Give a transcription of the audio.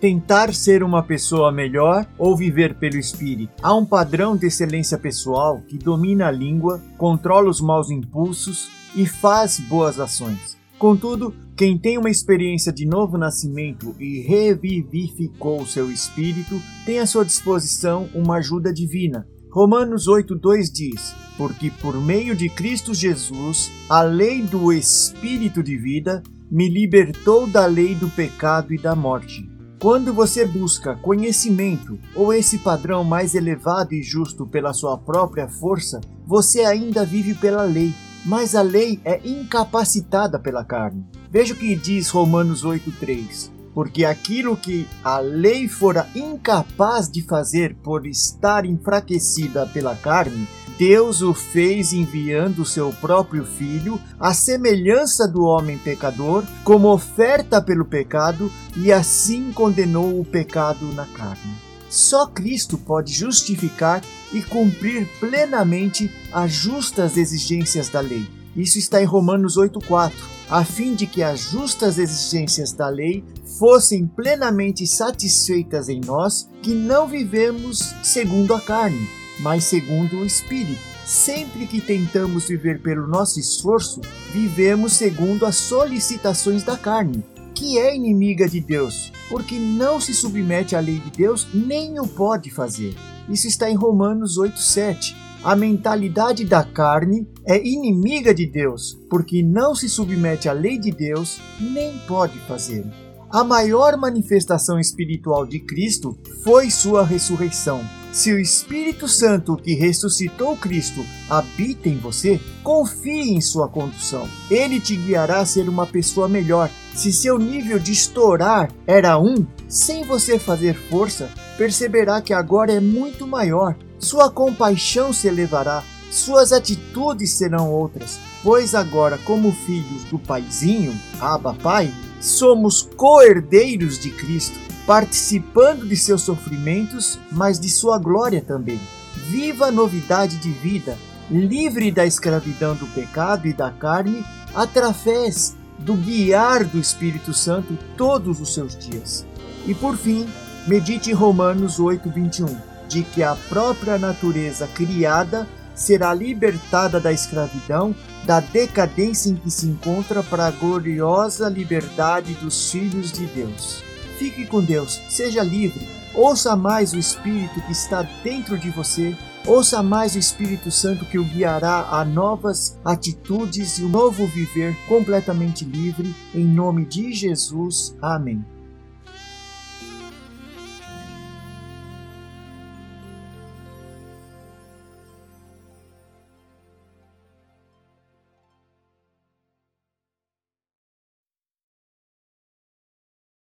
tentar ser uma pessoa melhor ou viver pelo espírito. Há um padrão de excelência pessoal que domina a língua, controla os maus impulsos e faz boas ações. Contudo, quem tem uma experiência de novo nascimento e revivificou seu espírito, tem à sua disposição uma ajuda divina. Romanos 8:2 diz: Porque por meio de Cristo Jesus, a lei do espírito de vida me libertou da lei do pecado e da morte. Quando você busca conhecimento ou esse padrão mais elevado e justo pela sua própria força, você ainda vive pela lei mas a lei é incapacitada pela carne. Veja o que diz Romanos 8,3. Porque aquilo que a lei fora incapaz de fazer por estar enfraquecida pela carne, Deus o fez enviando o seu próprio Filho, à semelhança do homem pecador, como oferta pelo pecado, e assim condenou o pecado na carne. Só Cristo pode justificar e cumprir plenamente as justas exigências da lei. Isso está em Romanos 8,4, a fim de que as justas exigências da lei fossem plenamente satisfeitas em nós, que não vivemos segundo a carne, mas segundo o Espírito. Sempre que tentamos viver pelo nosso esforço, vivemos segundo as solicitações da carne, que é inimiga de Deus, porque não se submete à lei de Deus nem o pode fazer. Isso está em Romanos 8:7. A mentalidade da carne é inimiga de Deus, porque não se submete à lei de Deus nem pode fazer. A maior manifestação espiritual de Cristo foi sua ressurreição. Se o Espírito Santo que ressuscitou Cristo habita em você, confie em sua condução. Ele te guiará a ser uma pessoa melhor. Se seu nível de estourar era um, sem você fazer força, perceberá que agora é muito maior. Sua compaixão se elevará, suas atitudes serão outras, pois agora, como filhos do Paizinho, Abba Pai, somos co-herdeiros de Cristo participando de seus sofrimentos, mas de sua glória também. Viva a novidade de vida, livre da escravidão do pecado e da carne, através do guiar do Espírito Santo todos os seus dias. E por fim, medite em Romanos 8:21, de que a própria natureza criada será libertada da escravidão, da decadência em que se encontra para a gloriosa liberdade dos filhos de Deus. Fique com Deus, seja livre, ouça mais o Espírito que está dentro de você, ouça mais o Espírito Santo que o guiará a novas atitudes e um novo viver completamente livre, em nome de Jesus. Amém.